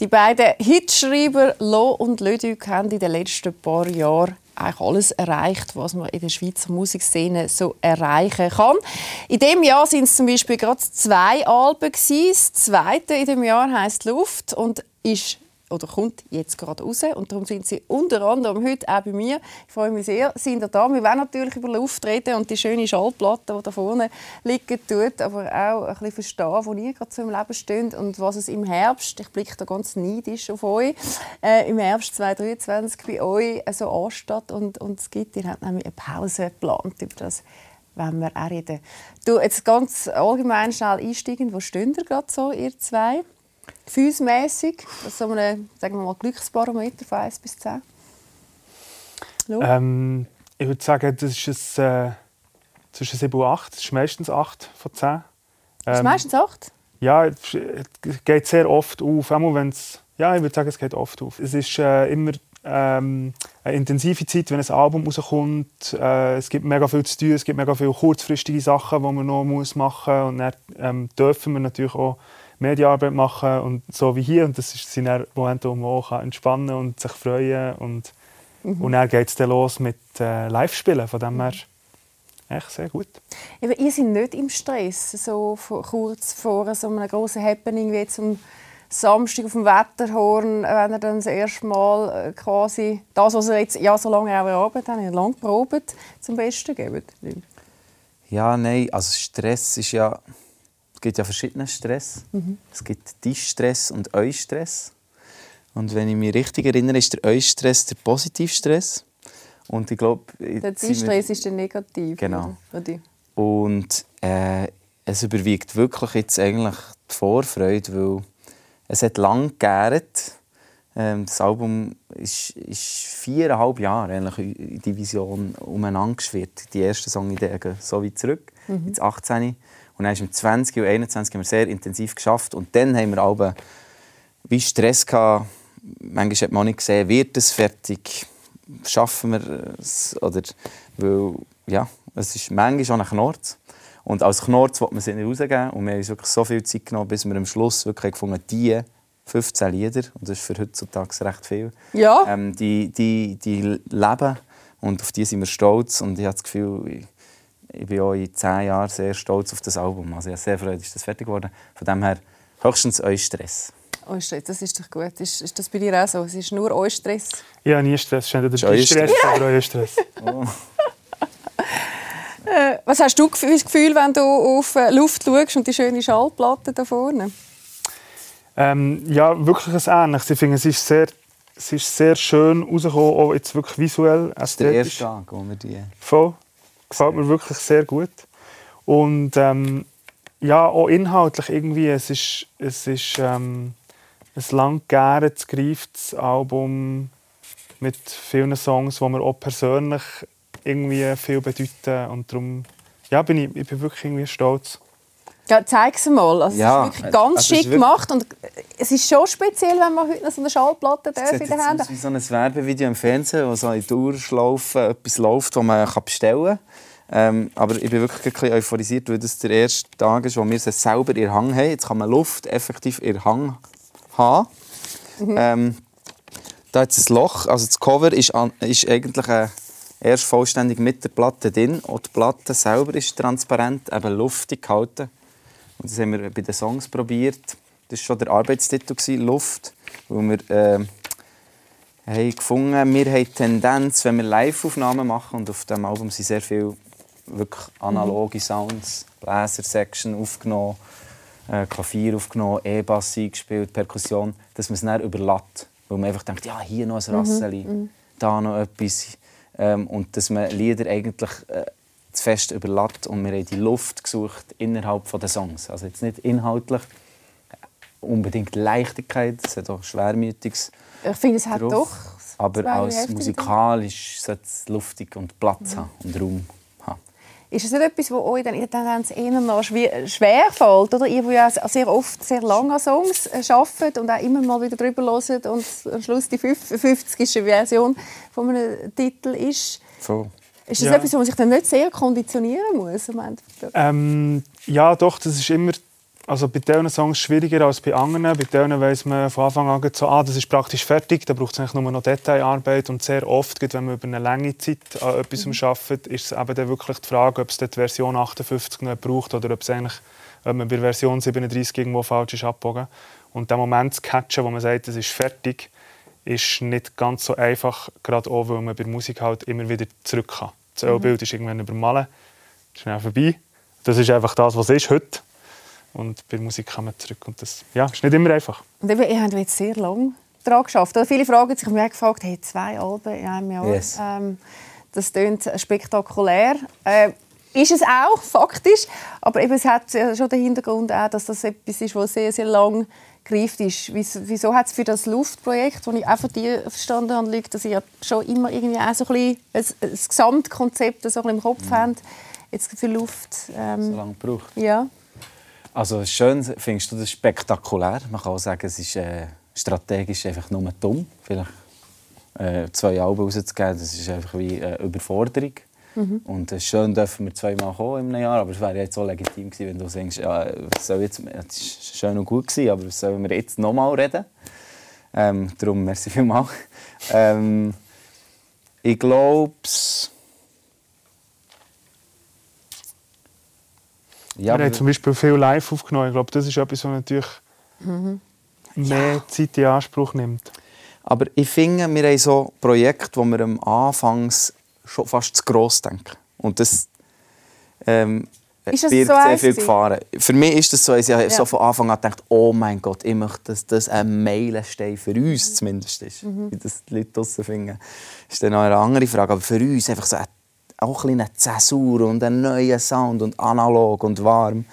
Die beiden Hitschreiber Lo und Leduc haben in den letzten paar Jahren eigentlich alles erreicht, was man in der Schweizer Musikszene so erreichen kann. In dem Jahr sind es zum Beispiel gerade zwei Alben Das zweite in dem Jahr heißt Luft und ist oder kommt jetzt gerade raus. Und darum sind Sie unter anderem heute auch bei mir. Ich freue mich sehr, sind ihr da. Wir wollen natürlich über Luft reden und die schöne Schallplatte, die da vorne liegt, tut, aber auch ein bisschen verstehen, wo ihr gerade so im Leben steht und was es im Herbst, ich blicke da ganz neidisch auf euch, äh, im Herbst 2023 bei euch so ansteht und, und es gibt. Ihr habt nämlich eine Pause geplant über das wenn wir auch reden. Du, jetzt ganz allgemein schnell einsteigen. Wo stehen ihr gerade so, ihr zwei? Gefühlsmässig? Das ist so ein sagen wir mal, Glücksbarometer von 1 bis 10? Ähm, ich würde sagen, das ist ein, äh, zwischen 7 und 8. Das ist meistens 8 von 10. Ähm, das ist meistens 8? Ja, es geht sehr oft auf. Einmal, wenn's, ja, ich würde sagen, es geht oft auf. Es ist äh, immer ähm, eine intensive Zeit, wenn ein Album rauskommt. Äh, es gibt mega viel zu tun, es gibt mega viele kurzfristige Sachen, die man noch muss machen muss. Und dann ähm, dürfen wir natürlich auch Medienarbeit machen und so wie hier. Und das sind dann Momente, wo man auch entspannen und sich freuen und mhm. und dann geht es dann los mit äh, Live-Spielen. Von dem her echt sehr gut. Aber ihr seid nicht im Stress, so kurz vor so einem großen Happening wie zum Samstag auf dem Wetterhorn, wenn ihr dann das erste Mal äh, quasi das, was ihr jetzt ja so lange auch erarbeitet habt, lange probiert, zum Besten geben? Ja, nein, also Stress ist ja es gibt ja verschiedene Stress. Mhm. Es gibt Tischstress und Eustress. Und wenn ich mich richtig erinnere, ist der Eustress der Positivstress. Und ich glaube... Der Tischstress ist der Negativ. Genau. Und äh, es überwiegt wirklich jetzt eigentlich die Vorfreude, weil es hat lang gegärt. Ähm, das Album ist, ist viereinhalb Jahre eigentlich in die Vision umeinander geschwirrt. Die ersten Songideen gehen so weit zurück, mhm. ins 18. Und dann ist im 20 und 21 haben wir sehr intensiv geschafft. Und dann haben wir alle wie Stress gehabt. Manchmal hat man auch nicht gesehen, wird es fertig, schaffen wir es oder weil, ja, es ist manchmal auch ein Knorz. Und als Knorz wollte man sie nicht rausgeben. Und wir haben uns wirklich so viel Zeit genommen, bis wir am Schluss wirklich gefunden haben, die 15 Lieder, und das ist für heutzutage recht viel, ja. ähm, die, die, die leben und auf die sind wir stolz. Und ich habe das Gefühl, ich bin auch in zehn Jahren sehr stolz auf das Album. Also ich habe sehr Freude, ist das fertig geworden. Von dem her höchstens euer Stress. Euer Stress, das ist doch gut. Ist, ist das bei dir auch so? Es ist nur euer Stress? Ja, nie Stress. Es ist entweder Stress, Stress oder euer Stress. Oh. Äh, was hast du für das Gefühl, wenn du auf äh, Luft schaust und die schöne Schallplatte da vorne? Ähm, ja, wirklich ein Ähnliches. Ich finde, es ist sehr, es ist sehr schön rausgekommen, auch jetzt wirklich visuell. Das ist der erste Tag, wo wir die... Voll. Gefällt mir wirklich sehr gut. Und ähm, ja, auch inhaltlich irgendwie, es ist, es ist ähm, ein lang gärendes, greiftes Album mit vielen Songs, die mir auch persönlich irgendwie viel bedeuten. Und darum ja, bin ich, ich bin wirklich irgendwie stolz. Ja, zeig es mal. Also, ja, es ist wirklich ganz also schick wirklich... gemacht. Und es ist schon speziell, wenn man heute noch so eine Schallplatte in der Hand hat. wie so ein Werbevideo im Fernsehen, wo so in Dauerschlaufe etwas läuft, das man bestellen kann. Ähm, aber ich bin wirklich ein bisschen euphorisiert, weil das der erste Tag ist, wo wir sie selber in Hang haben. Jetzt kann man Luft effektiv in Hang haben. Mhm. Ähm, da hat es ein Loch. Also das Cover ist, an, ist eigentlich äh, erst vollständig mit der Platte drin. Und die Platte selber ist transparent, eben luftig gehalten. Und das haben wir bei den Songs probiert. Das war schon der Arbeitstitel, Luft. Weil wir äh, haben gefunden, wir haben die Tendenz, wenn wir Live-Aufnahmen machen, und auf diesem Album sind sehr viele wirklich analoge mhm. Sounds, Bläser-Section aufgenommen, äh, Klavier aufgenommen, E-Bass eingespielt, Perkussion, dass man es dann überlässt. Weil man einfach denkt, ja, hier noch ein Rasseli, mhm. mhm. da noch etwas. Ähm, und dass man Lieder eigentlich äh, zu fest überlässt und wir haben die Luft gesucht innerhalb der Songs. Also jetzt nicht inhaltlich unbedingt Leichtigkeit, es hat auch Schwermütiges. Ich finde, es hat drauf, doch. Aber als musikalisch sollte es luftig und Platz mhm. haben und Raum haben. Ist es nicht etwas, was euch dann in der Tendenz eher noch schwer fällt? Oder ihr, die ja sehr oft sehr lange Songs äh, arbeitet und auch immer mal wieder drüber hört und am Schluss die 50. Version von einem Titel ist. So. Ist das ja. etwas, wo man sich dann nicht sehr konditionieren muss? Ähm, ja, doch, das ist immer also bei diesen Songs schwieriger als bei anderen. Bei denen weiss man von Anfang an so, ah, das ist praktisch fertig, da braucht es eigentlich nur noch Detailarbeit. Und sehr oft, wenn man über eine lange Zeit an etwas mhm. arbeitet, ist es eben dann wirklich die Frage, ob es die Version 58 noch braucht oder ob, es eigentlich, ob man bei Version 37 irgendwo falsch ist abgebogen. Und der Moment zu catchen, wo man sagt, es ist fertig, ist nicht ganz so einfach, gerade auch, weil man bei Musik halt immer wieder zurück kann. Das mhm. Ölbild ist irgendwann übermalen, schnell vorbei. Das ist einfach das, was ist heute. Und bei Musik kann man zurück. Und das ja, ist nicht immer einfach. Und eben, ihr habt jetzt sehr lange daran geschafft. Oder viele fragen sich mich gefragt, hey, zwei Alben in einem Jahr. Yes. Ähm, das klingt spektakulär. Äh, ist es auch, faktisch. Aber eben, es hat schon den Hintergrund, auch, dass das etwas ist, was sehr, sehr lang greift ist. Wieso hat es für das Luftprojekt, das ich auch von dir verstanden habe, liegt, dass ja schon immer irgendwie auch so ein, bisschen ein, ein Gesamtkonzept so ein bisschen im Kopf mhm. habt, jetzt für Luft... Ähm, so lange gebraucht. Ja. Also schön findest du das spektakulär. Man kann auch sagen, es ist äh, strategisch einfach nur dumm. Vielleicht äh, zwei Alben rauszugeben, das ist einfach wie eine Überforderung. Mhm. Und äh, schön dürfen wir zweimal kommen im Jahr, aber es wäre jetzt so legitim gewesen, wenn du denkst, ja, was soll jetzt, es war schön und gut, gewesen, aber was sollen wir jetzt nochmal reden? Ähm, darum merci vielmals. ähm, ich glaube, Ja, wir haben zum Beispiel viel live aufgenommen. Ich glaube, das ist etwas, was natürlich mhm. mehr ja. Zeit in Anspruch nimmt. Aber ich finde, wir haben so Projekte, wo wir am Anfang schon fast zu gross denken. Und das ähm, das birgt so sehr viel Gefahren. Für mich ist das so, ich habe ja. so von Anfang an gedacht, oh mein Gott, ich möchte, dass das ein Meilenstein für uns zumindest ist. Mhm. Wie das die Leute draussen finden, ist dann noch eine andere Frage. Aber für uns einfach so ein auch ein eine Zäsur und einen neuen Sound und analog und warm.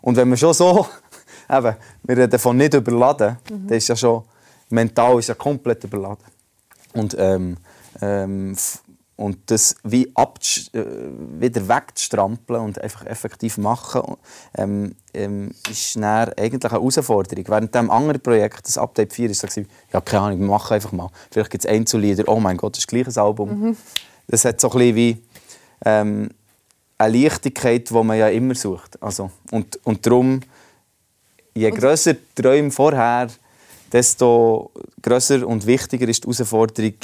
Und wenn wir schon so, eben, wir reden davon nicht überladen, mhm. dann ist ja schon, mental ist ja komplett überladen. Und, ähm, ähm, und das wie äh, wieder wegzustrampeln und einfach effektiv machen, ähm, ähm, ist eigentlich eine Herausforderung. Während dem anderen Projekt, das Update 4, ist so, ja, keine Ahnung, wir machen einfach mal. Vielleicht gibt es Einzellieder, oh mein Gott, das ist gleich ein Album. Mhm. Das hat so ein bisschen wie ähm, eine Leichtigkeit, die man ja immer sucht. Also, und, und darum, je grösser die Träume vorher, desto grösser und wichtiger ist die Herausforderung,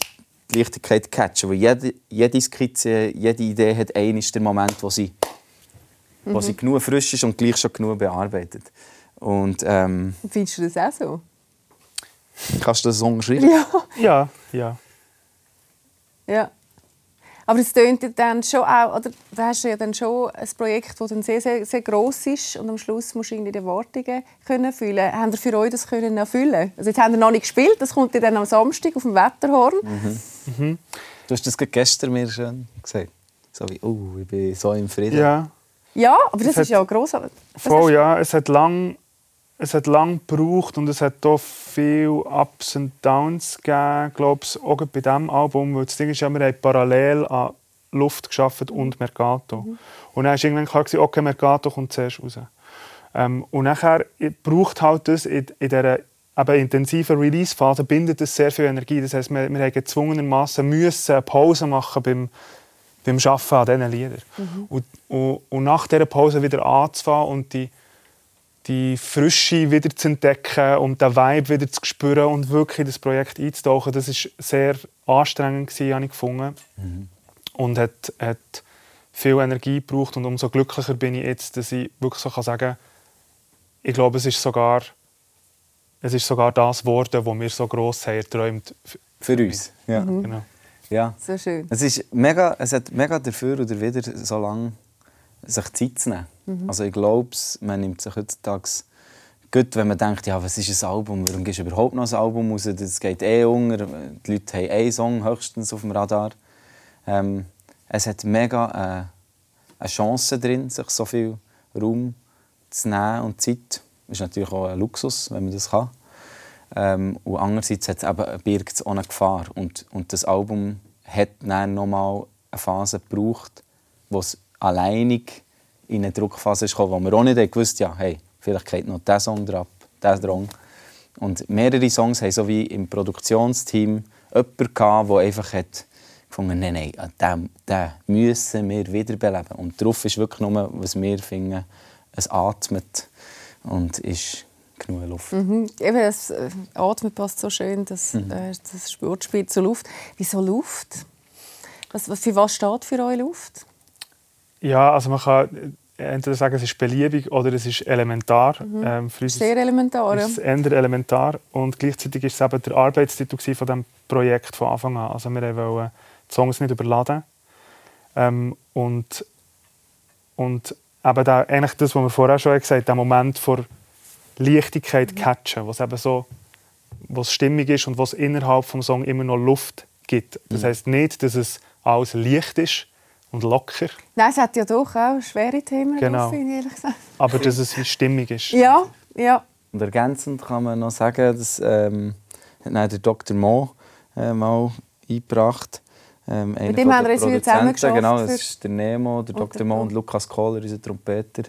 die Leichtigkeit zu catchen. Weil jede, jede Skizze, jede Idee hat einen ist der Moment, wo sie, mhm. wo sie genug frisch ist und gleich schon genug bearbeitet. Und, ähm, Findest du das auch so? Kannst du das so schreiben? Ja. Ja, ja. Ja. Aber es tönt dann schon auch, oder da hast du ja dann schon ein Projekt, das dann sehr, sehr, sehr gross ist und am Schluss musst du irgendwie die Erwartungen können erfüllen. Haben ihr für euch das können erfüllen? Also jetzt haben wir noch nicht gespielt, das kommt dann am Samstag auf dem Wetterhorn. Mhm. Mhm. Du hast das gestern mir schon gesagt. So wie, oh, ich bin so im Frieden. Ja. Ja, aber das es ist ja grossartig. Voll, ja. Es hat lang es hat lange gebraucht und es hat auch viele Ups und Downs gegeben, glaube ich, auch bei diesem Album. Weil das Ding ist ja, wir haben parallel an Luft geschafft und Mercato. Mhm. Und dann war irgendwann klar, okay, Mercato kommt zuerst raus. Ähm, und nachher braucht halt das in, in dieser eben intensiven Release-Phase bindet das sehr viel Energie. Das heisst, wir, wir haben gezwungenermaßen müssen eine Pause machen beim, beim Arbeiten an diesen Liedern. Mhm. Und, und, und, nach dieser Pause wieder anzufangen und die die Frische wieder zu entdecken und den Vibe wieder zu spüren und wirklich in das Projekt einzutauchen, das ist sehr anstrengend gewesen, habe ich gefunden. Mhm. Und hat, hat viel Energie gebraucht und umso glücklicher bin ich jetzt, dass ich wirklich so kann sagen ich glaube, es ist sogar, es ist sogar das geworden, was wir so gross haben erträumt. Für uns, ja. Mhm. Genau. Ja. So schön. Es, ist mega, es hat mega dafür oder wieder so lange sich Zeit zu nehmen. Mhm. Also ich glaube, man nimmt sich heutzutage gut, wenn man denkt, ja, was ist ein Album, warum gehst du überhaupt noch ein Album raus, das geht eh unter, die Leute haben einen Song höchstens auf dem Radar. Ähm, es hat mega äh, eine Chance drin, sich so viel Raum zu nehmen und Zeit. Das ist natürlich auch ein Luxus, wenn man das kann. Ähm, und andererseits hat es eben, birgt es auch eine Gefahr. Und, und das Album hat dann nochmal eine Phase gebraucht, wo es alleinig in eine Druckphase gekommen, wo wir auch nicht gewusst ja, hey, vielleicht geht noch dieser Song drauf, dieser Drang. Und mehrere Songs haben so wie im Produktionsteam jemanden gehabt, der einfach hat gefunden, nein, nein, den, den müssen wir wiederbeleben. Und darauf ist wirklich nur, was wir finden, es atmet und ist genug Luft. Mhm. Eben, das äh, Atmen passt so schön, das, mhm. äh, das Sportspiel zur Luft. Wieso Luft? Was, was, für was steht für euch Luft? Ja, also man kann entweder sagen, es ist beliebig oder es ist elementar. Mhm. Ähm, für uns Sehr elementar, ist es eher elementar. Und gleichzeitig ist es eben der Arbeitstitel von diesem Projekt von Anfang an. Also wir wollten die Songs nicht überladen. Ähm, und, und eben da, eigentlich das, was wir vorher schon gesagt haben, der Moment vor Leichtigkeit mhm. catchen, was eben so was stimmig ist und was innerhalb des Songs immer noch Luft gibt. Das mhm. heißt nicht, dass es alles leicht ist, und locker. Nein, es hat ja doch auch schwere Themen, genau. drauf, ehrlich gesagt. Aber dass es wie stimmig ist. Ja, ja. Und ergänzend kann man noch sagen, dass ähm, der Dr. Mo äh, mal eingebracht ähm, Mit dem haben wir uns zusammen geschafft. Genau, das ist der Nemo, der Dr. Mo und Lukas Kohler, unser Trompeter,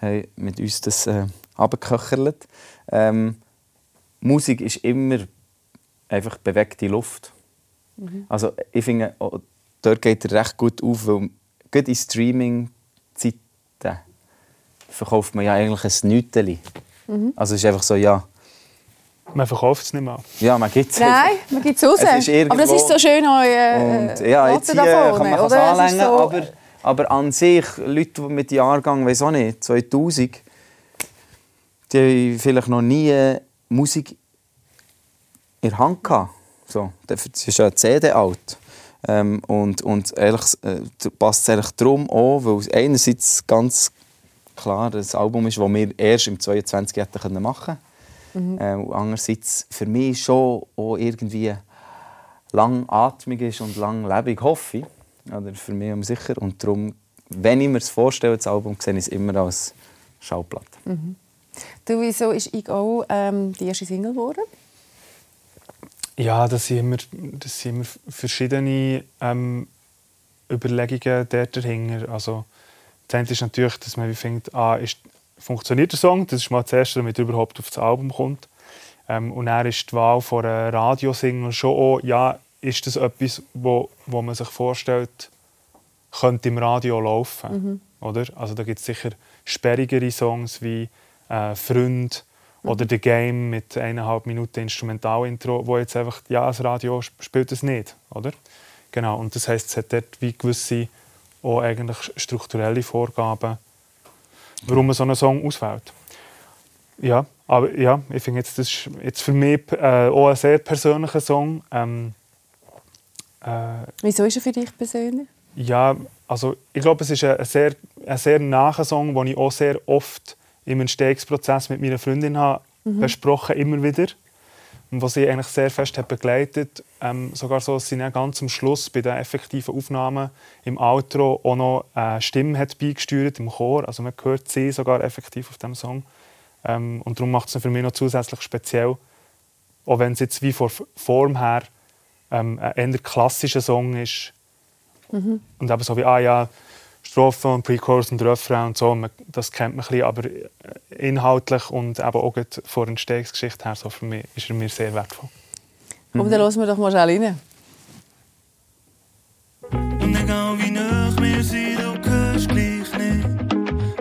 haben mit uns das äh, abgeköchert. Ähm, Musik ist immer einfach bewegte Luft. Mhm. Also ich finde, dort geht er recht gut auf, weil gerade in Streaming-Zeiten verkauft man ja eigentlich ein Nüteli. Mhm. Also es ist einfach so, ja... Man verkauft es nicht mehr. Ja, man gibt es Nein, man gibt es raus. Aber das ist so schön, euer äh, Ja, jetzt hier kann man es anlängen, so aber, aber an sich, Leute mit Jahrgang, weiß auch nicht, 2000, die haben vielleicht noch nie Musik in der Hand gehabt. So, das ist ja eine CD alt. Ähm, und und ehrlich, äh, passt es eigentlich darum auch, weil es einerseits ganz klar das Album ist, das wir erst im 22 hätten machen können. Mhm. Ähm, andererseits für mich schon auch irgendwie langatmig ist und langlebig, hoffe ich. Oder für mich sicher. Und darum, wenn ich mir das vorstelle, das Album, sehe ich es immer als Schallplatte. Mhm. Du, wieso ist «Ich auch» ähm, die erste Single geworden? Ja, das sind immer, das sind immer verschiedene ähm, Überlegungen dahinter. Also, das eine ist natürlich, dass man findet, ah, ist, funktioniert der Song? Das ist mal das Erste, damit er überhaupt auf das Album kommt. Ähm, und dann ist die Wahl von einer Radiosingle schon auch, ja, ist das etwas, wo, wo man sich vorstellt, könnte im Radio laufen. Mhm. Oder? Also da gibt es sicher sperrigere Songs wie äh, «Freund», oder The Game mit eineinhalb Minuten Instrumentalintro, wo jetzt einfach, ja, das Radio spielt es nicht, oder? Genau, und das heißt, es hat dort wie gewisse auch eigentlich strukturelle Vorgaben, warum man so einen Song auswählt. Ja, aber ja, ich finde jetzt, das ist jetzt für mich äh, auch ein sehr persönlicher Song. Ähm, äh, Wieso ist er für dich persönlich? Ja, also ich glaube, es ist ein sehr, ein sehr naher Song, den ich auch sehr oft im Entstehungsprozess mit meiner Freundin habe mhm. besprochen, immer wieder. Und was sie eigentlich sehr fest hat begleitet, ähm, sogar so, dass sie dann ganz am Schluss bei den effektiven Aufnahmen im Outro auch noch eine Stimme hat beigesteuert im Chor. Also man hört sie sogar effektiv auf dem Song. Ähm, und darum macht es für mich noch zusätzlich speziell, auch wenn es jetzt wie von Form her ähm, ein eher klassischer Song ist. Mhm. Und eben so wie, ah ja, Strophen und Pre-Chorus und Refrain und so, das kennt man ein bisschen, aber äh, inhaltlich und eben auch von der Entstehungsgeschichte her, so für mich, ist er mir sehr wertvoll. Komm, dann hören wir doch mal schnell rein. Und egal wie nah wir sind, du hörst gleich nicht.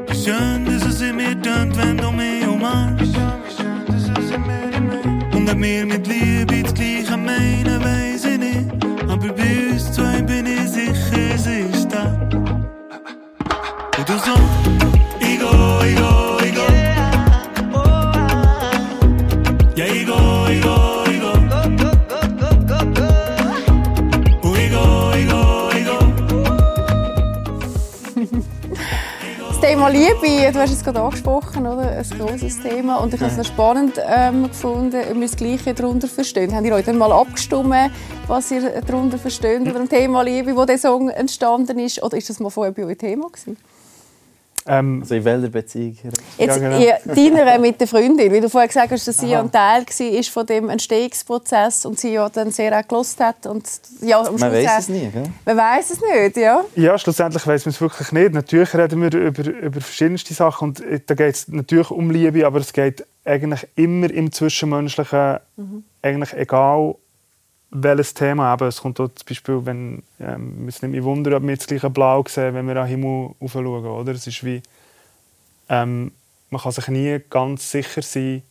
Wie schön, dass es in mir tönt, wenn du mich umarmst. Und ob wir mit Liebe das Gleiche meinen, du hast es gerade angesprochen, oder? ein großes Thema. Und ich habe es noch spannend ähm, gefunden, ob wir das Gleiche darunter verstehen. Habt ihr euch dann mal abgestimmt, was ihr darunter versteht, oder ein Thema Liebe, wo der Song entstanden ist? Oder ist das mal vorher bei euch Thema gewesen? Ähm, also in welcher Beziehung? Jetzt, ja, genau. ja, deiner mit der Freundin, weil du vorher gesagt hast, dass sie ja ein Teil war von dem Entstehungsprozess und sie ja dann sehr auch gelost hat und ja, am Man weiß es nie, gell? Man weiß es nicht, ja. Ja, schlussendlich weiß man es wirklich nicht. Natürlich reden wir über, über verschiedenste Sachen und da geht es natürlich um Liebe, aber es geht eigentlich immer im Zwischenmenschlichen, mhm. eigentlich egal welches Thema. Eben, es kommt auch zum Beispiel, wenn ähm, es nicht mehr wundern, ob wir das gleiche Blau sehen, wenn wir an den Himmel schauen. Oder? Es ist wie, ähm, man kann sich nie ganz sicher sein,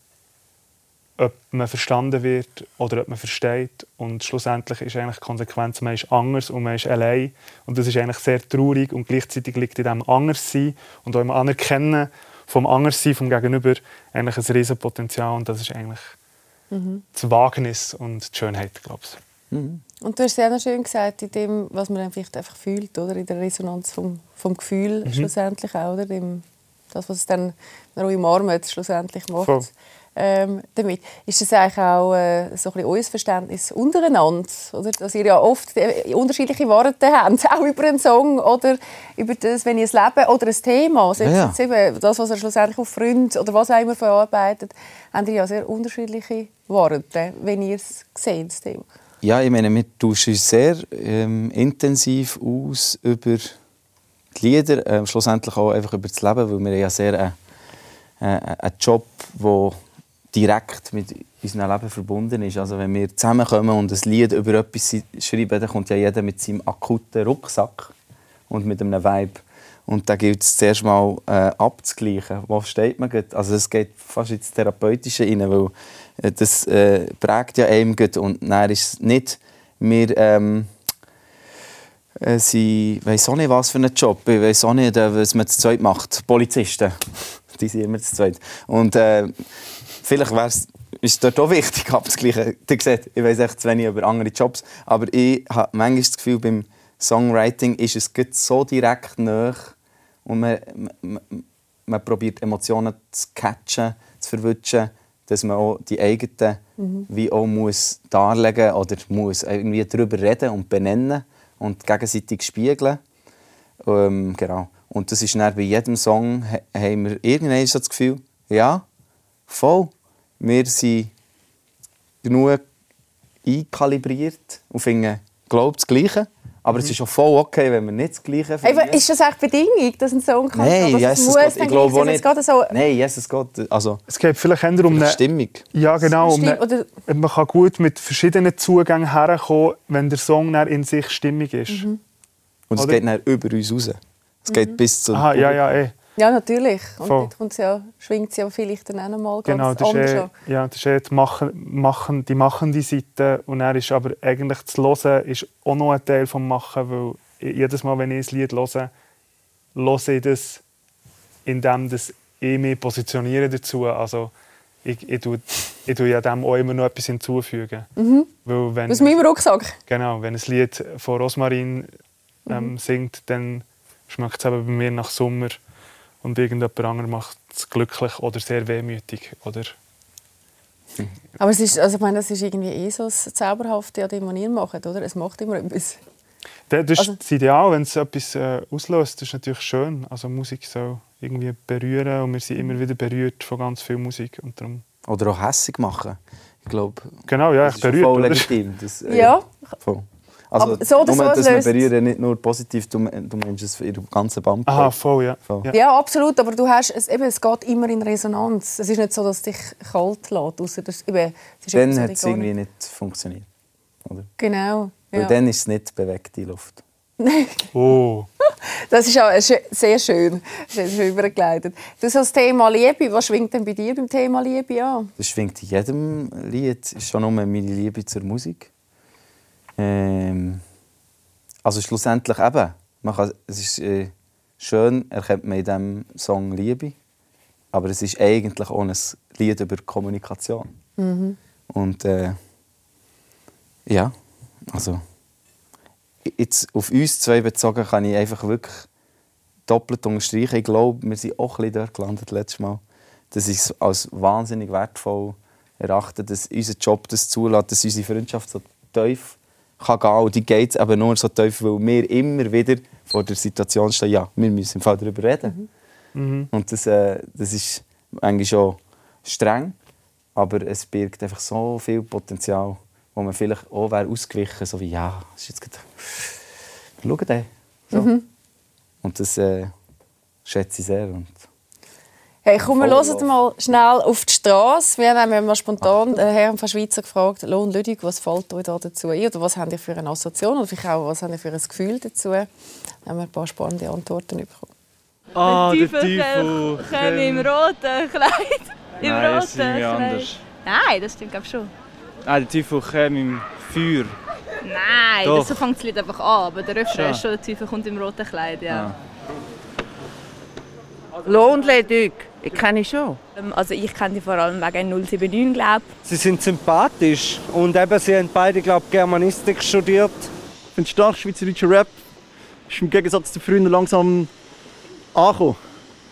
ob man verstanden wird oder ob man versteht. Und schlussendlich ist eigentlich die Konsequenz, man ist anders und man ist allein. Und das ist eigentlich sehr traurig und gleichzeitig liegt in dem Anderssein und auch im Anerkennen vom Anderssein, vom Gegenüber, eigentlich ein riesen Potenzial. Und das ist eigentlich das Wagnis und die Schönheit, glaube ich. Und du hast noch schön gesagt, in dem, was man dann vielleicht einfach fühlt, oder? in der Resonanz vom, vom Gefühl Mhm. schlussendlich auch, oder? Dem, das, was es dann noch im Armen schlussendlich macht. Voll. Ähm, damit. Ist das eigentlich auch äh, so ein bisschen euer Verständnis untereinander? Oder? Dass ihr ja oft äh, unterschiedliche Worte habt, auch über einen Song oder über das, wenn ihr es Leben oder ein Thema, selbst Ja, ja. eben das, was ihr schlussendlich auf Freunde oder was auch immer verarbeitet, habt ihr ja sehr unterschiedliche Worte, wenn ihr es seht, das Thema. Ja, ich meine, wir tauschen uns sehr ähm, intensiv aus über die Lieder, ähm, schlussendlich auch einfach über das Leben, weil wir ja sehr äh, äh, einen Job, der direkt mit unserem Leben verbunden ist. Also wenn wir zusammenkommen und ein Lied über etwas schreiben, dann kommt ja jeder mit seinem akuten Rucksack und mit einem Vibe. Und da gilt es zuerst mal äh, abzugleichen. Wo steht man gerade? Also es geht fast ins Therapeutische rein, weil äh, das äh, prägt ja einem gut. Und dann ist es nicht, wir ähm, äh, sie weiß auch nicht, was für einen Job. Ich weiß auch nicht, äh, was man zu zweit macht. Polizisten, die sind immer zu zweit. Und äh, vielleicht ist es dort auch wichtig abzugleichen. Ihr seht, ich weiß echt zu wenig über andere Jobs, aber ich habe manchmal das Gefühl, beim Songwriting ist es so direkt nah und man, man, man probiert Emotionen zu catchen, zu verwutschen, dass man auch die eigenen wie auch muss darlegen oder muss irgendwie darüber reden und benennen und gegenseitig spiegeln. Ähm, genau. Und das ist dann bei jedem Song ha- haben wir irgendwann so das Gefühl, ja, voll, wir sind genug einkalibriert und finden, glaube das Gleiche. Aber es ist auch voll okay, wenn wir nicht das Gleiche finden. Aber ist das echt Bedingung, dass ein Song kann? Nein, Jesus es muss Gott, ich glaube auch nicht. Es geht so, Nein, Jesus Gott, also Es geht vielleicht eher um eine Stimmung. Ja, genau. Um eine, man kann gut mit verschiedenen Zugängen herkommen, wenn der Song in sich stimmig ist. Mhm. Und es Oder? geht dann über uns raus. Es geht bis zu Aha, ja, ja, eh. Ja, natürlich. Und Voll. dort kommt's ja, schwingt es ja vielleicht dann auch noch mal Genau, ganz das ist, anders eh, an. ja, das ist eh die, machen, machen, die machende Seite. Und er ist aber eigentlich das Hören ist auch noch ein Teil vom Machen, weil jedes Mal, wenn ich ein Lied höre, höre ich das, indem das ich mich positioniere dazu. Also ich, ich, tue, ich tue ja dem auch immer noch etwas hinzufügen. Weil wenn, Aus meinem Rucksack. Genau, wenn ein Lied von Rosmarin ähm, singt, dann schmeckt es eben bei mir nach Sommer und irgendjemand anderes macht es glücklich oder sehr wehmütig. Oder Aber es ist, also ich meine, das ist irgendwie eh so das Zauberhafte an dem, was ihr macht, oder? Es macht immer etwas. das ist Also- das Ideal, wenn es etwas äh, auslöst. Das ist natürlich schön. Also Musik soll irgendwie berühren und wir sind immer wieder berührt von ganz viel Musik. Und darum, Oder auch hässig machen. Ich glaube, genau, ja, das ich berührt. voll legitim. Das, äh, Ja. Voll. Also, Aber so oder nur, so, es dass wir löst- berühren, nicht nur positiv, du, du meinst es für ihre ganze Bandbreite. Aha, voll, ja. Voll. ja. Ja, absolut. Aber du hast, es, eben, es geht immer in Resonanz. Es ist nicht so, dass es dich kalt lässt. Ausser, dass, eben, es ist Dann hat es irgendwie nicht- funktioniert. Oder? Genau. Weil Ja. dann ist es nicht bewegt, die Luft. Oh, Das ist auch sehr schön, sehr schön übergeleitet. Das als Thema Liebe, was schwingt denn bei dir beim Thema Liebe an? Das schwingt in jedem Lied. ist schon nur meine Liebe zur Musik. Ähm, also schlussendlich eben. Man kann, es ist äh, schön, erkennt man in diesem Song Liebe. Aber es ist eigentlich auch ein Lied über Kommunikation. Und äh, ja, also jetzt auf uns zwei bezogen kann ich einfach wirklich doppelt unterstreichen. Ich glaube, wir sind auch ein bisschen dort gelandet letztes Mal. Dass ich es als wahnsinnig wertvoll erachte, dass unser Job das zulässt, dass unsere Freundschaft so tief kann gehen Und die geht eben nur so tief, weil wir immer wieder vor der Situation stehen, ja, wir müssen im Fall darüber reden. Und das, äh, das ist eigentlich schon streng, aber es birgt einfach so viel Potenzial, wo man vielleicht auch wäre ausgewichen so wie, ja, das ist jetzt gerade... Schau den. So. Und das äh, schätze ich sehr. Und Hey, komm, wir hören mal schnell auf die Straße. Wir haben mal spontan den Herrn von Schweizer gefragt, Lohn Lüdig, was fällt euch da dazu ein? Oder was habt ihr für eine Assoziation? Oder vielleicht auch, was habt ihr für ein Gefühl dazu? Da haben wir ein paar spannende Antworten bekommen. Ah, der Teufel kommt im roten Kleid. Im Nein, roten Kleid. anders. Nein, das stimmt glaube ich schon. Ah, der Teufel kommt im Feuer. Nein, Doch. das, so fängt das Lied einfach an. Aber der Refrain ist schon, der Teufel kommt im roten Kleid, ja. Ah. Lo und Leduc, ich kenne ich schon. Ähm, Also ich kenne die vor allem wegen 079, glaube Sie sind sympathisch und eben, sie haben beide, glaube Germanistik studiert. Ich finde stark schweizerdeutscher Rap ist im Gegensatz zu früher langsam angekommen.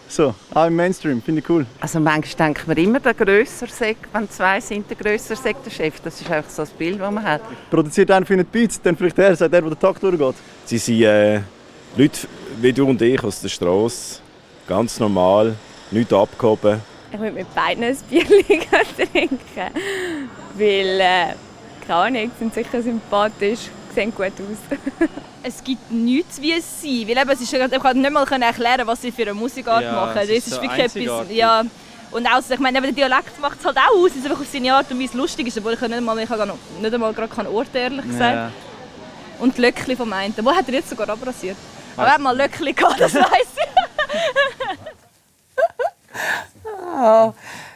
So, auch im Mainstream, finde ich cool. Also manchmal denkt man immer, der grösser sei, wenn zwei sind, der grösser sei der Chef. Das ist einfach so das Bild, das man hat. Produziert einer für einen Beats, dann vielleicht der, sagt der, der den Takt durchgeht. Sie sind äh, Leute wie du und ich aus der Straße. Ganz normal, nichts abgehoben. Ich würde mit beiden ein Bierchen trinken. Weil, äh, keine Ahnung, sind sicher sympathisch, sehen gut aus. es gibt nichts wie es sein. Weil eben, es ist, ich kann nicht mal erklären, was sie für eine Musikart Ja, machen. es Das ist ist so wirklich etwas. Ja. Und auch, ich meine, eben, der Dialekt macht es halt auch aus, dass es einfach auf seine Art und Weise lustig ist, obwohl ich nicht mal, ich kann nicht einmal gerade kann orten, ehrlich gesagt. Ja. Und die Löckli vom einen. Wo hat er jetzt sogar abrasiert? Aber er hat mal Löckli gehabt, das weiss ich. Ah,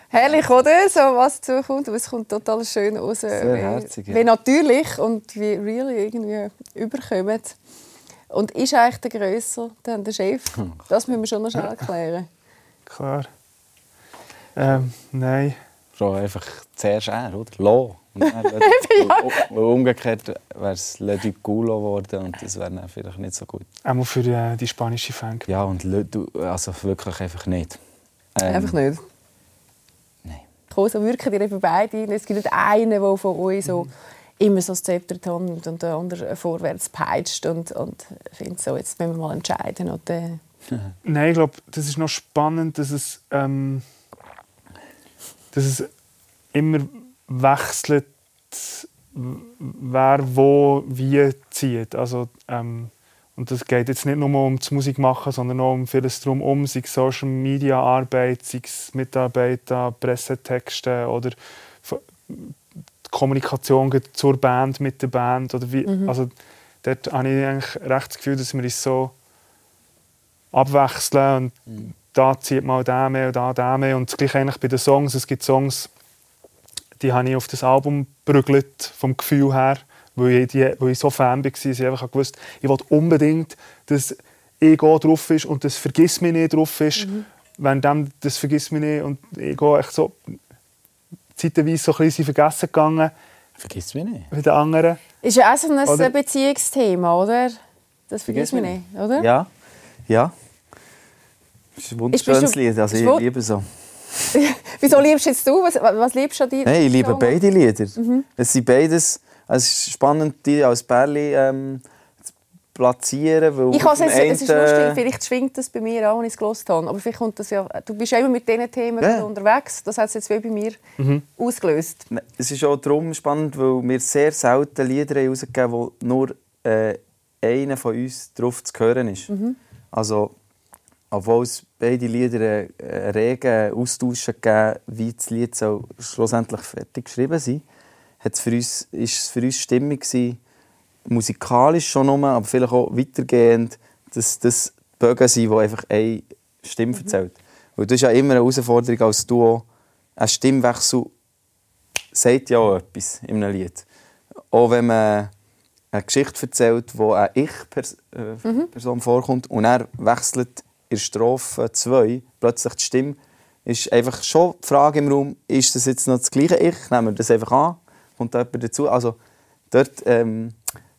herrlich, oder? So was zukommt, aber es kommt total schön raus. Sehr wie, herzig, ja. wie natürlich und wie real irgendwie überkommt. Und ist eigentlich der grösser denn der Chef? Das müssen wir schon noch schnell erklären. Klar. Ähm, nein. Frau einfach zuerst er, oder? Lo. Umgekehrt wäre es Le Duc Gulo geworden und das wäre dann vielleicht nicht so gut. Einmal für äh, die spanische Fans. Ja, und Le Duc, also wirklich einfach nicht. Ähm, Einfach nicht. Nein. So wirken die eben beide. Es gibt nicht einen, der von euch so immer so das Zepter die und der andere vorwärts peitscht und, und findet so, jetzt müssen wir mal entscheiden. Und, äh, Nein, ich glaube, das ist noch spannend, dass es, ähm, dass es immer wechselt, wer wo wie zieht. Also, ähm, und das geht jetzt nicht nur um das Musikmachen, sondern auch um vieles drumherum, sei es Social Media Arbeit, sei es Mitarbeit an Pressetexten oder die Kommunikation zur Band mit der Band. Oder wie, Also dort habe ich eigentlich recht das Gefühl, dass wir uns so abwechseln und da zieht mal der mehr und da der mehr. Und das gleiche eigentlich bei den Songs. Es gibt Songs, die habe ich auf das Album geprügelt, vom Gefühl her, weil ich, die, weil ich so Fan war, dass ich einfach gewusst ich will unbedingt, dass Ego drauf ist und das «Vergiss mich nicht» drauf ist. Wenn dem das «Vergiss mich nicht» und Ego echt so zeitweise so ein bisschen vergessen gegangen Vergiss mich nicht. wie die anderen. ist ja auch so ein Oder- Beziehungsthema, oder? Das Vergiss man mich nicht, oder? Ja. Ja. Das ist ein wunderschönes Lied, also ist ich liebe so. Wieso liebst jetzt du? Was, was liebst du an dir? Nein, ich liebe beide Lieder. Mhm. Es sind beides, also es ist spannend, die als Bärli ähm, zu platzieren, weil Ich dem es, es ist lustig, vielleicht schwingt das bei mir auch, wenn ich es gehört habe. Aber vielleicht kommt das ja, du bist ja immer mit diesen Themen Ja. unterwegs. Das hat es jetzt wie bei mir ausgelöst. Nein, Es ist auch darum spannend, weil wir sehr selten Lieder haben rausgegeben wo nur äh, einer von uns drauf zu hören ist. Also, obwohl es beide Lieder einen einen regen Austausch gegeben wie das Lied soll schlussendlich fertig geschrieben sein hat's für uns, ist es für uns stimmig gewesen, musikalisch schon nur, aber vielleicht auch weitergehend, dass das Bögen sind, die einfach eine Stimme erzählt. Weil das ist ja immer eine Herausforderung als Duo. Ein Stimmwechsel sagt ja auch etwas in einem Lied. Auch wenn man eine Geschichte erzählt, wo eine Ich-Person vorkommt und er wechselt in Strophe 2 plötzlich die Stimme, ist einfach schon die Frage im Raum, ist das jetzt noch das gleiche Ich? Nehmen wir das einfach an? Kommt da jemand dazu? Also dort, ähm,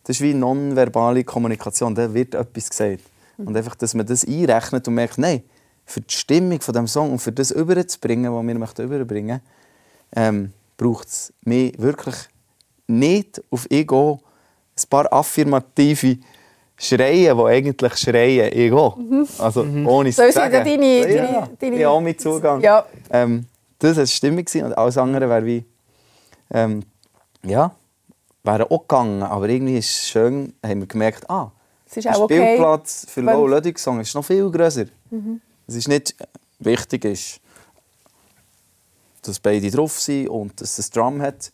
das ist wie nonverbale Kommunikation, da wird etwas gesagt. Und einfach, dass man das einrechnet und merkt, nein, für die Stimmung von dem Song und für das überzubringen, was wir möchten überbringen, ähm, braucht es mich wirklich nicht auf Ego ein paar affirmative Schreien, die eigentlich schreien, Ego. Also ohne es So zu ist ja sagen. deine- ja, deine- deine- ja, mit Zugang. Ja. Ähm, das war stimmig gewesen und alles andere wäre wie... Ähm, ja, wäre auch gegangen, aber irgendwie ist es schön, haben wir gemerkt, ah, Es ist der auch okay. Spielplatz für Low Ludwig Song ist noch viel grösser. Es ist nicht wichtig, ist, dass beide drauf sind und dass es Drum hat.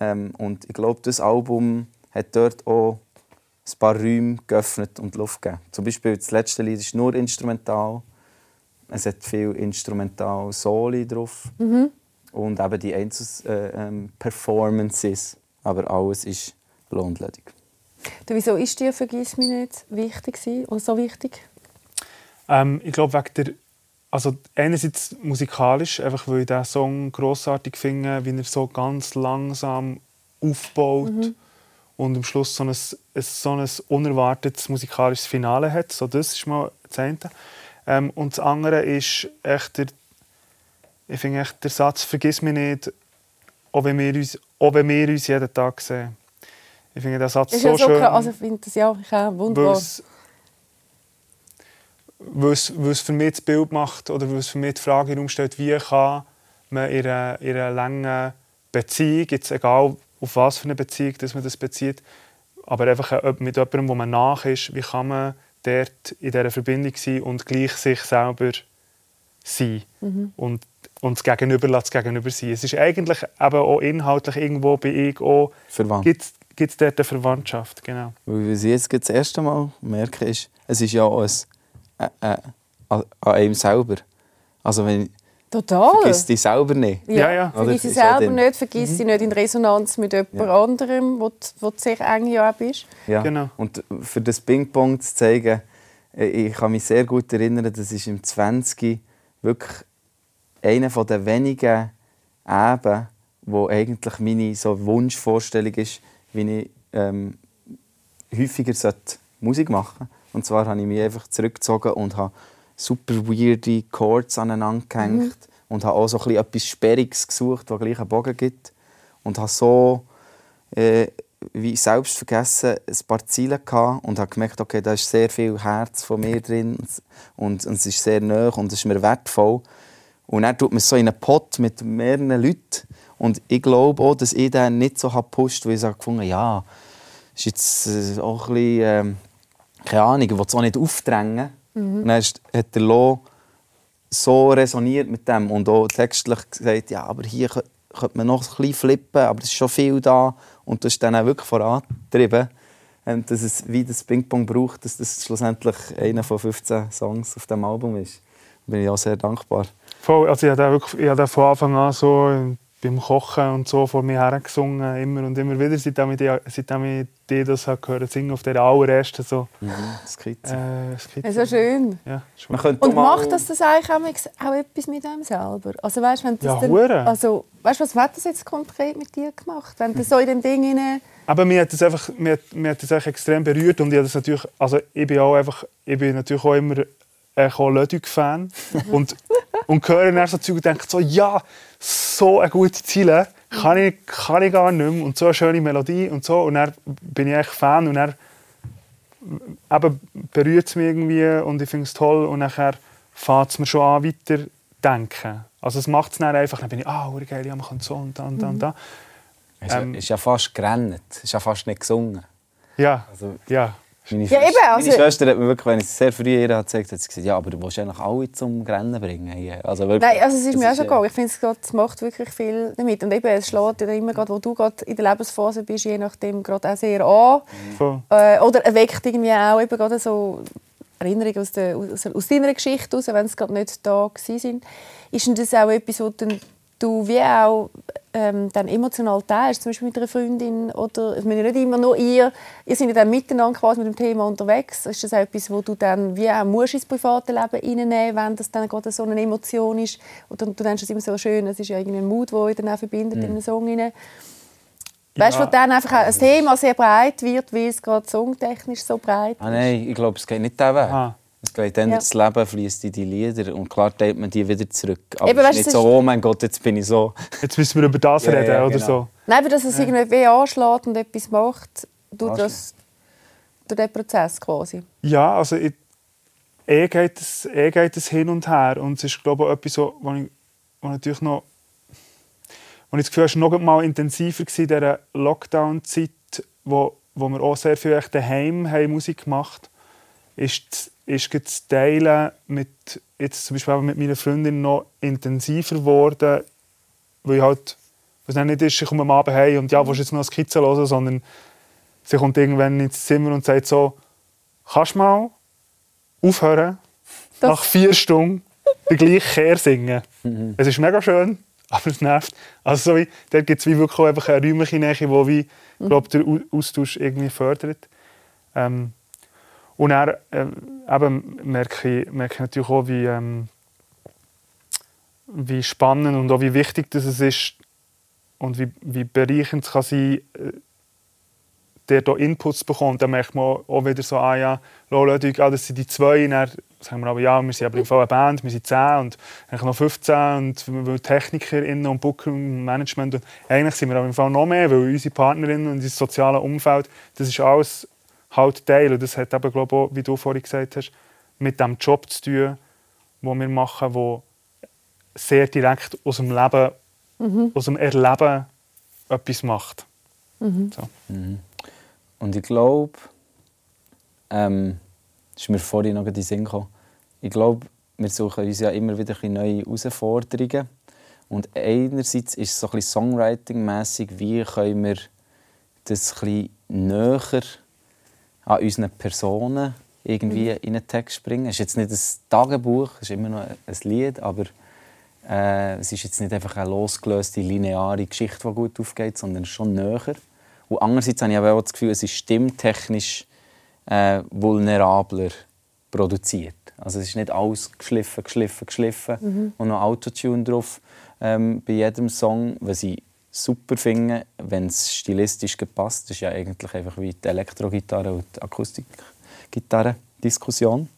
Ähm, und ich glaube, das Album hat dort auch ein paar Räume geöffnet und Luft gegeben. Zum Beispiel das letzte Lied ist nur instrumental. es hat viel instrumental Soli drauf Mhm. und eben die Einzel äh, ähm, Performances. Aber alles ist lohnledig. Du, Wieso ist dir «Vergiss mich nicht» wichtig oder so wichtig? Ähm, ich glaube, wegen der. Also, einerseits musikalisch, einfach weil ich diesen Song grossartig finde, wie er so ganz langsam aufbaut Mhm. Und am Schluss so ein, so ein unerwartetes musikalisches Finale hat. So, das ist mal das eine. Ähm, und das andere ist echt der, ich finde echt der Satz «Vergiss mich nicht», auch wenn wir uns, auch wenn wir uns jeden Tag sehen. Ich finde den Satz Ist so so schön. krass. Also, ich finde das ja auch wunderbar. Weil es, für mich das Bild macht oder es für mich die Frage in den Raum stellt, wie kann man in einer, in einer langen Beziehung, jetzt egal auf was für eine Beziehung dass man das bezieht, aber einfach mit jemandem, wo man nach ist, wie kann man dort in dieser Verbindung sein und gleich sich selber sein Mhm. und, und das Gegenüber lässt das Gegenüber sein. Es ist eigentlich eben auch inhaltlich irgendwo bei ich auch, Verwandt. gibt es dort eine Verwandtschaft, genau. Weil was ich jetzt das erste Mal merke, ist, es ist ja auch ein, äh, äh, an an einem selber. Also wenn Total. vergiss dich selber nicht. Ja, Oder? Vergiss auch selber nicht, vergiss sie nicht in Resonanz mit jemand anderem, wo, du- wo du sehr eng ja bist. Ja. Genau. Und für das Ping-Pong zu zeigen, äh, ich kann mich sehr gut erinnern, das ist im 20. wirklich einer der wenigen Eben, wo eigentlich meine so Wunschvorstellung ist, wie ich ähm, häufiger Musik machen sollte. Und zwar habe ich mich einfach zurückgezogen und habe super weirde Chords aneinander gehängt und habe auch so ein bisschen etwas Sperriges gesucht, das gleich einen Bogen gibt. Und habe so äh, wie selbst vergessen ein paar Ziele gehabt und habe gemerkt, okay, da ist sehr viel Herz von mir drin und, und es ist sehr nah und es ist mir wertvoll. Und dann tut man es so in einen Pot mit mehreren Leuten und ich glaube auch, dass ich den nicht so gepusht habe, weil ich habe gefunden ja, ist jetzt äh, auch ein bisschen, ähm, keine Ahnung, ich will es auch nicht aufdrängen. Mhm. Dann ist- hat der Lo so resoniert mit dem und auch textlich gesagt, ja, aber hier kö- könnte man noch ein bisschen flippen, aber es ist schon viel da und das ist dann auch wirklich vorangetrieben, ähm, dass es wie das Ping-Pong braucht, dass das schlussendlich einer von 15 Songs auf dem Album ist. Da bin ich auch sehr dankbar. Voll, also ich habe wirklich, ich habe von Anfang an so beim Kochen und so vor mir hergesungen, immer und immer wieder, seitdem ich, die, seitdem ich die das habe gehört singen, auf der allerersten so, Skizze. äh, Skizze. Also schön. Ja, könnte Und macht das, das eigentlich auch, auch etwas mit einem selber? Also weißt, wenn das Ja, dann, also weißt, was hat das jetzt konkret mit dir gemacht? Wenn du so in dem Ding rein, Aber mir hat das einfach mir hat, mir hat das einfach extrem berührt und ich habe das natürlich, also ich bin auch einfach, ich bin natürlich auch immer äh, auch Lödük-Fan und, und höre dann so Zeug und denke so, ja, so eine gute Ziele kann ich, kann ich gar nicht mehr. Und so eine schöne Melodie und so. Und dann bin ich echt Fan. Und dann eben berührt es mich irgendwie und ich finde es toll. Und nachher fängt es mir schon an, weiter denken. Also es macht es dann einfach, dann bin ich, ah, hure geil, ja, man kann so und da und da und da. Es ist, Ähm, ist ja fast gerannt, es ist ja fast nicht gesungen. Ja, Also, ja. Meine, Ja, Schwester- eben, also- meine Schwester hat mir wirklich, wenn ich es sehr früh ihr hat gesagt, hat sie gesagt, ja, aber du willst eigentlich alle zum Rennen bringen. Also wirklich, Nein, also es ist mir auch schon gegangen. Ich finde, es es macht wirklich viel damit. Und eben, es schlägt dir immer, gerade, wo du gerade in der Lebensphase bist, je nachdem gerade auch sehr an. Voll. Äh, oder erweckt irgendwie auch eben gerade so Erinnerungen aus, der, aus, aus deiner Geschichte raus, wenn sie gerade nicht da gewesen sind. Ist denn das auch etwas, wo dann du wie auch ähm, dann emotional teilst, zum Beispiel mit einer Freundin oder ich meine nicht immer nur ihr, ihr seid ja dann miteinander quasi mit dem Thema unterwegs. Ist das auch etwas, wo du dann wie auch musst ins private Leben reinnehmen, wenn das dann gerade so eine Emotion ist oder du denkst es immer so schön, es ist ja irgendwie ein Mut, der euch dann auch verbindet in einen Song rein. Weißt du, Ja. wo dann einfach auch ein Thema sehr breit wird, weil es gerade songtechnisch so breit Ah, nein, ich glaube, es geht nicht diesen Weg. Ah. Es geht dann, Ja. das Leben fließt in die Lieder und klar teilt man die wieder zurück. Aber Eben, es weißt, nicht so, ist- oh mein Gott, jetzt bin ich so. Jetzt müssen wir über das Ja, reden ja, oder genau. so. Nein, aber dass es irgendwie weh anschlägt und etwas macht, durch, das, durch den Prozess quasi. Ja, also ich, eh, geht es, eh geht es hin und her. Und es ist, glaube ich, auch etwas, so, wo ich, wo natürlich noch wo ich das Gefühl es war noch mal intensiver in dieser Lockdown-Zeit, wo, wo wir auch sehr viel echt daheim haben Musik gemacht ist, ist das Teilen mit, jetzt zum Beispiel mit meiner Freundin noch intensiver geworden, weil ich halt, was nicht ist, ich komme am Abend heim und ja, willst jetzt noch eine Skizze hören, sondern sie kommt irgendwann ins Zimmer und sagt so, kannst du mal aufhören, Das- nach vier Stunden, den gleichen Kehr singen. Es ist mega schön, aber es nervt. Also so wie, dort gibt es wie wirklich einfach eine räumliche Nähe, die wie, glaub, den Au- Austausch irgendwie fördert. Ähm, und dann ähm, eben merke, ich, merke ich natürlich auch, wie, ähm, wie spannend und auch wie wichtig das ist und wie, wie bereichernd es kann sein äh, der da Inputs bekommt, dann merkt man auch wieder so, ah ja, Lola, ah, das sind die zwei, dann sagen wir aber, ja, wir sind aber im Fall eine Band, wir sind zehn und eigentlich noch 15 und wir TechnikerInnen und Booker und Management und eigentlich sind wir aber im Fall noch mehr, weil unsere Partnerinnen und unser soziales Umfeld, das ist alles halt Teil und das hat eben, glaube ich, auch, wie du vorhin gesagt hast, mit dem Job zu tun, den wir machen, der sehr direkt aus dem Leben, Mhm. aus dem Erleben etwas macht. Mhm. So. Und ich glaube, ähm, das ist mir vorhin noch in den Sinn gekommen, ich glaube, wir suchen uns ja immer wieder neue Herausforderungen. Und einerseits ist es so ein bisschen Songwriting-mässig, wie können wir das ein bisschen näher an unseren Personen irgendwie Mhm. in einen Text bringen. Es ist jetzt nicht ein Tagebuch, es ist immer noch ein Lied, aber äh, es ist jetzt nicht einfach eine losgelöste, lineare Geschichte, die gut aufgeht, sondern schon näher. Und andererseits habe ich aber auch das Gefühl, es ist stimmtechnisch äh, vulnerabler produziert. Also es ist nicht alles geschliffen, geschliffen, geschliffen Mhm. und noch Autotune drauf ähm, bei jedem Song, was ich super finde, wenn es stilistisch gepasst. Das ist ja eigentlich einfach wie die Elektrogitarre und die Akustikgitarre-Diskussion.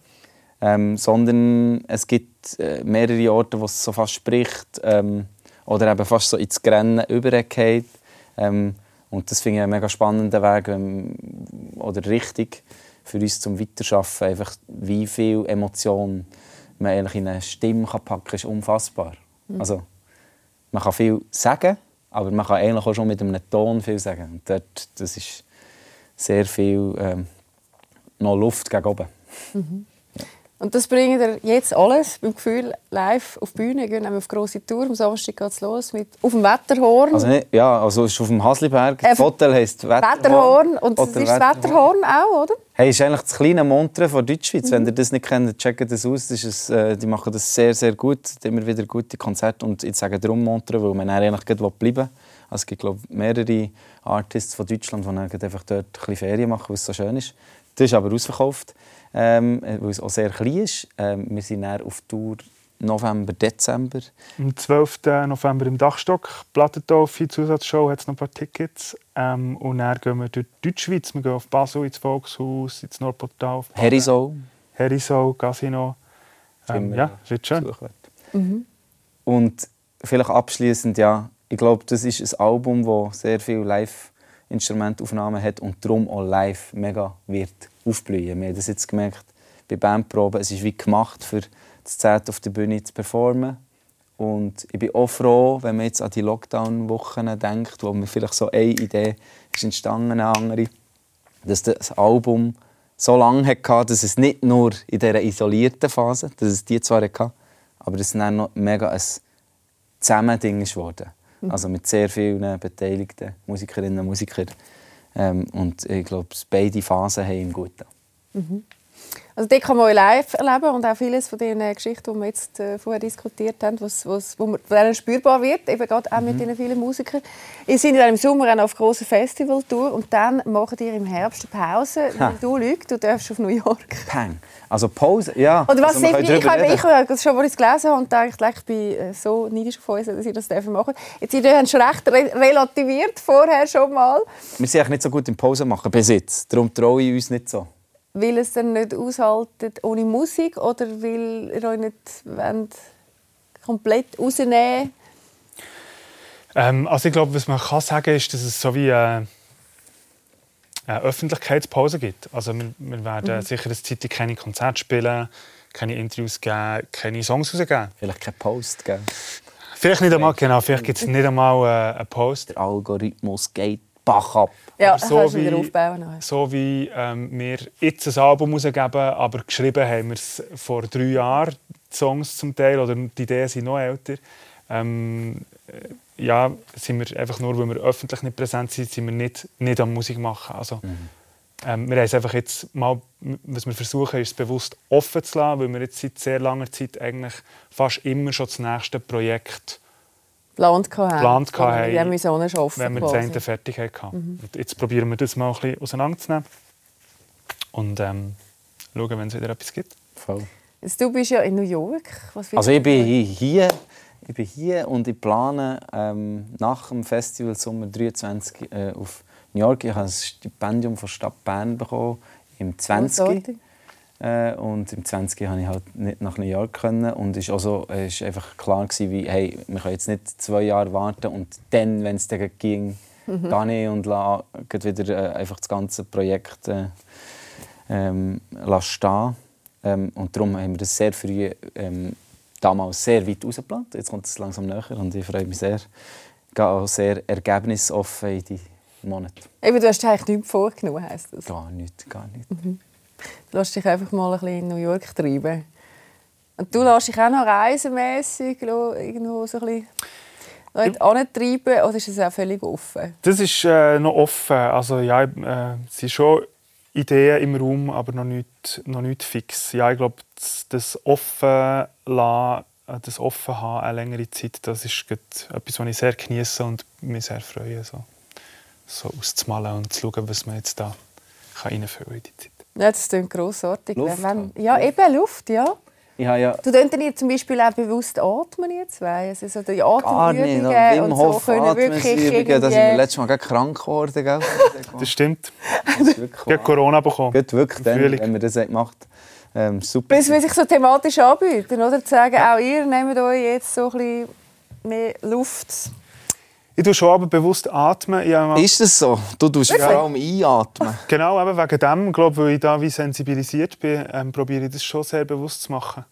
Ähm, sondern es gibt äh, mehrere Orte, wo es so fast spricht ähm, oder eben fast so ins Grennen übergeht. Ähm, und das finde ich einen mega spannenden Weg ähm, oder richtig für uns zum Weiterschaffen. Einfach wie viel Emotion man eigentlich in eine Stimme kann packen kann, ist unfassbar. Mhm. Also, man kann viel sagen, aber man kann eigentlich auch schon mit einem Ton viel sagen. Und dort, das ist sehr viel ähm, noch Luft gegen oben. Mhm. Und das bringt ihr jetzt alles beim Gefühl live auf die Bühne. Wir gehen auf grosse Tour. Am Samstag geht es los mit auf dem Wetterhorn. Also nicht, ja, also es ist auf dem Hasliberg. Äh, Das Hotel heisst Wetterhorn. Wetterhorn. Und das ist das Wetterhorn auch, oder? Hey, ist eigentlich das kleine Montre von Deutschschweiz. Mhm. Wenn ihr das nicht kennt, checkt das aus. Das ist ein, äh, die machen das sehr, sehr gut. Immer wieder gute Konzerte. Und ich sage darum Montre, weil man eigentlich bleiben will. Also es gibt glaub, mehrere Artists von Deutschland, die einfach dort ein bisschen Ferien machen, weil es so schön ist. Das ist aber ausverkauft, ähm, weil es auch sehr klein ist. Ähm, wir sind dann auf Tour November, Dezember. Am 12. November im Dachstock, Plattentaufe, Zusatzshow, hat es noch ein paar Tickets. Ähm, und dann gehen wir durch die Deutschschweiz. Wir gehen auf Basel, ins Volkshaus, ins Nordportal. Herisau. Herisau, Casino. Ähm, ja, wird schön. Und vielleicht abschließend ja, ich glaube, das ist ein Album, das sehr viele Live-Instrumentaufnahmen hat und darum auch live mega wird aufblühen. Wir haben das jetzt gemerkt bei Bandproben. Es ist wie gemacht für das Zelt auf der Bühne zu performen. Und ich bin auch froh, wenn man jetzt an die Lockdown-Wochen denkt, wo mir vielleicht so eine Idee ist entstanden, eine andere, dass das Album so lange hatte, dass es nicht nur in dieser isolierten Phase, dass es die zwar hatte, aber dass es dann noch mega ein Zusammending ist geworden. Mhm. Also mit sehr vielen beteiligten Musikerinnen und Musikern. Ähm, und ich glaube, beide Phasen haben ihm gut. Mhm. Also dort kann man live erleben und auch vieles von den Geschichten, die wir jetzt äh, vorher diskutiert haben, was, was, wo man spürbar wird, eben gerade auch mit den vielen Musikern. Ihr seid dann im Sommer auch auf großer Festivaltour und dann macht ihr im Herbst eine Pause. Ha. Weil Du, Luc, du darfst auf New York. Peng. Also Pause, ja. Oder was also ich, ich, habe, ich habe schon, als ich es gelesen habe, und dachte, ich bin äh, so neidisch auf uns, dass ihr das dürfen machen Jetzt ihr habt schon recht re relativiert vorher schon mal, Wir sind eigentlich nicht so gut im Pause machen bis jetzt. Darum traue ich uns nicht so. weil es dann nicht aushaltet ohne Musik oder weil ihr euch nicht wollt, komplett rausnehmen Ähm, also ich glaube, was man kann sagen ist, dass es so wie äh, eine Öffentlichkeitspause gibt. Also wir, wir werden Mhm. sicher eine Zeit keine Konzerte spielen, keine Interviews geben, keine Songs rausgeben. Vielleicht kein Post, gell? Vielleicht nicht einmal, genau, vielleicht gibt es nicht einmal äh, einen Post. Der Algorithmus geht Bach ab. Ja, Aber so wie- aufbauen. So wie ähm, wir jetzt ein Album rausgeben, aber geschrieben haben wir es vor drei Jahren, die Songs zum Teil, oder die Ideen sind noch älter. Ähm, äh, ja, sind wir einfach nur, weil wir öffentlich nicht präsent sind, sind wir nicht, nicht am Musik machen. Also, ähm, wir haben es einfach jetzt mal, was wir versuchen, ist es bewusst offen zu lassen, weil wir jetzt seit sehr langer Zeit eigentlich fast immer schon das nächste Projekt Geplant haben. haben wir so schaffen. wenn wir das eine fertig hatten. Mhm. Und jetzt probieren wir das mal ein bisschen auseinanderzunehmen und ähm, schauen, wenn es wieder etwas gibt. Voll. Jetzt, du bist ja in New York. Also ich bin hier, ich bin hier und ich plane ähm, nach dem Festival Sommer 23 äh, auf New York. Ich habe ein Stipendium von Stadt Bern bekommen im 20. Grossartig. Äh, und im 20 konnte ich halt nicht nach New York können und es war also, es ist einfach klar gewesen, wie, hey, wir können jetzt nicht zwei Jahre warten und dann, wenn es dann ging, Mhm. gar nicht und la, gleich wieder äh, einfach das ganze Projekt äh, ähm, stehen. Ähm, und darum haben wir das sehr früh ähm, damals sehr weit rausgeplant. Jetzt kommt es langsam näher und ich freue mich sehr. Ich gehe auch sehr ergebnisoffen in die Monate. Eben, du hast eigentlich nichts vorgenommen, heisst das. Gar nicht, gar nicht. Mhm. Du lässt dich einfach mal ein bisschen in New York treiben. Und du lässt dich auch noch reisemässig irgendwo so ein bisschen antreiben oder ist es auch völlig offen? Das ist äh, noch offen. Also, ja, äh, es schon Ideen im Raum, aber noch nicht, noch nicht fix. Ja, ich glaube, das, das offen lassen, äh, das offen haben, eine längere Zeit, das ist etwas, was ich sehr genieße und mich sehr freue, so, so auszumalen und zu schauen, was man jetzt da kann reinfüllen in die Zeit. Ja, das klingt grossartig. Luft Wenn, ja, eben Luft, ja. Ich habe ja Du könntest ihr zum Beispiel auch bewusst atmen, ihr zwei. Also so die Gar nicht. Atemübungen Wim und so Hof können wirklich da sind wir letztes Mal krank geworden. Gell? Das stimmt. Ich habe Corona bekommen. Gut, wirklich, dann, wenn wir das haben. Ähm, super. Bis wir sich so thematisch anbieten, oder? Zu sagen, auch ihr nehmt euch jetzt so ein bisschen mehr Luft. Ich tue schon aber bewusst atmen. Habe- Ist das so? Du tust vor allem einatmen. Genau, eben wegen dem, glaube weil ich da wie sensibilisiert bin, ähm, probiere ich das schon sehr bewusst zu machen.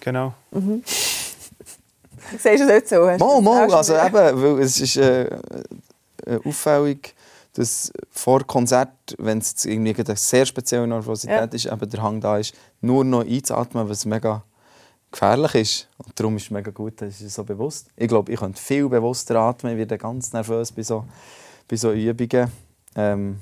Genau. Mhm. Siehst du es nicht so? Mal, mal. Also eben, weil es ist äh, äh, auffällig, dass vor Konzert, wenn es irgendwie eine sehr spezielle Nervosität Ja. ist, eben der Hang da ist, nur noch einzuatmen, was mega gefährlich ist. Und darum ist es mega gut, dass es so bewusst. Ich glaube, ich könnte viel bewusster atmen, ich werde ganz nervös bei so, bei so Übungen. Ähm,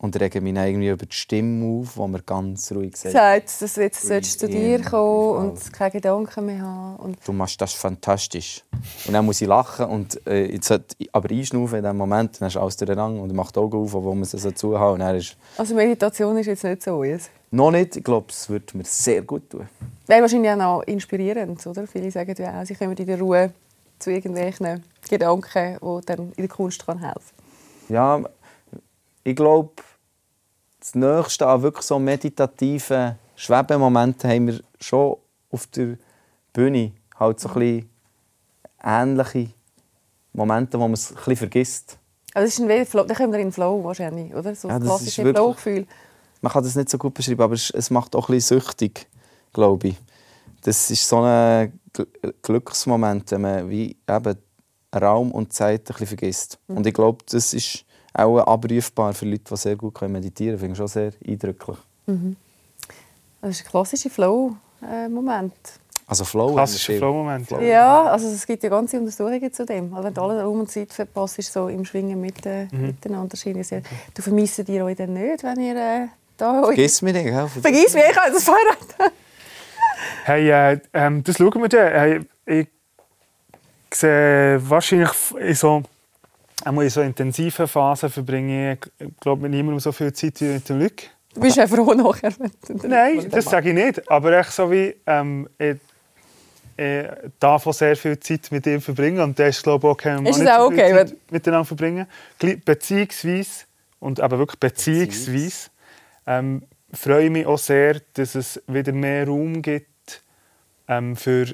und rege mich dann irgendwie über die Stimme auf, wo man ganz ruhig sagt. sagt, dass du jetzt zu dir kommen und keine Gedanken mehr haben. Und du machst das fantastisch. Und dann muss ich lachen und äh, jetzt ich aber einschnaufen in dem Moment, dann hast du alles durcheinander und macht die Augen auf, wo man es so zuhauen. Ist also Meditation ist jetzt nicht so. Yes. noch nicht, ich glaube, es würde mir sehr gut tun. Wäre wahrscheinlich auch noch inspirierend, oder? Viele sagen ja auch, sie kommen in der Ruhe zu irgendwelchen Gedanken, die dann in der Kunst kann helfen Ja, ich glaube, das Nächste an wirklich so meditativen Schwebemomenten haben wir schon auf der Bühne. Halt so ein bisschen ähnliche Momente, wo man es ein bisschen vergisst. Also das ist ein Flow, dann kommen wir in den Flow wahrscheinlich, oder? So Ja, das klassische wirklich- Flow-Gefühl. man kann das nicht so gut beschreiben, aber es, macht auch ein bisschen süchtig, glaube ich. Das ist so ein Gl- Glücksmoment, wenn man wie eben Raum und Zeit ein bisschen vergisst. Mhm. Und ich glaube, das ist auch abrufbar für Leute, die sehr gut können meditieren können. Finde ich schon sehr eindrücklich. Mhm. Das ist ein klassischer Flow-Moment. Also Flow. Klassischer. Flow-Moment. Ja, also es gibt ja ganze Untersuchungen zu dem. Also wenn du alle Raum und Zeit verpasst, ist so im Schwingen mit, äh, Mhm. miteinander. ja. Du vermisst ihr euch dann nicht, wenn ihr äh, da Vergiss mich nicht, gell? Vergiss mich, ich habe das Fahrrad. Hey, äh, ähm, das schauen wir dann. Hey, ich sehe wahrscheinlich in so, einmal in so intensiven Phasen verbringe ich, glaube mit niemandem so viel Zeit wie mit dem Luc. Du bist ja froh nachher. Nein, das sage ich nicht. Aber echt so wie, ähm, ich, ich darf auch sehr viel Zeit mit ihm verbringen. Und das ist, glaube ich, okay, wenn wir Ist nicht auch okay, Zeit miteinander verbringen. Beziehungsweise, und eben wirklich beziehungsweise, ähm, freue ich mich auch sehr, dass es wieder mehr Raum gibt ähm, für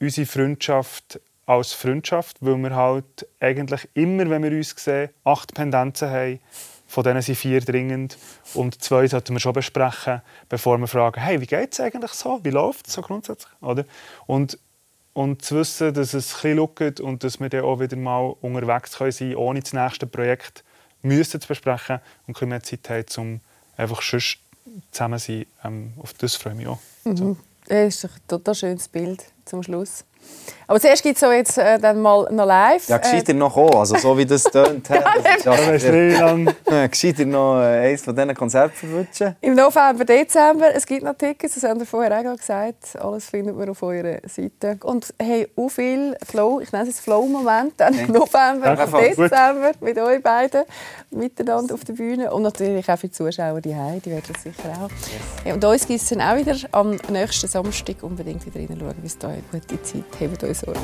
unsere Freundschaft als Freundschaft, weil wir halt eigentlich immer, wenn wir uns sehen, acht Pendenzen haben. Von denen sind vier dringend und zwei sollten wir schon besprechen, bevor wir fragen, hey, wie geht es eigentlich so? Wie läuft es so grundsätzlich? Oder? Und, und zu wissen, dass es ein bisschen schaut und dass wir dann auch wieder mal unterwegs können sein ohne das nächste Projekt müssen zu besprechen und können mehr Zeit haben, um einfach sonst zusammen zu sein. Ähm, auf das freue ich mich auch. Mhm. Das ist ein total schönes Bild. zum Schluss. Aber zuerst gibt es so jetzt äh, dann mal noch live. Ja, gescheiter noch kommen. Also, so wie das tönt. hä, das ist ja- Da. Ja, Gescheiter noch äh, eins von diesen Konzerten verwutschen. Im November, Dezember, es gibt noch Tickets, das haben wir vorher auch gesagt. Alles findet man auf eurer Seite. Und hey, auch viel Flow, ich nenne es Flow-Moment, dann im November Ja. Dezember mit euch beiden miteinander auf der Bühne. Und natürlich auch für die Zuschauer die die werden das sicher auch. Ja, und uns gibt es dann auch wieder am nächsten Samstag unbedingt wieder reinschauen. Bis dahin, gute Zeit, habt euch Sorge.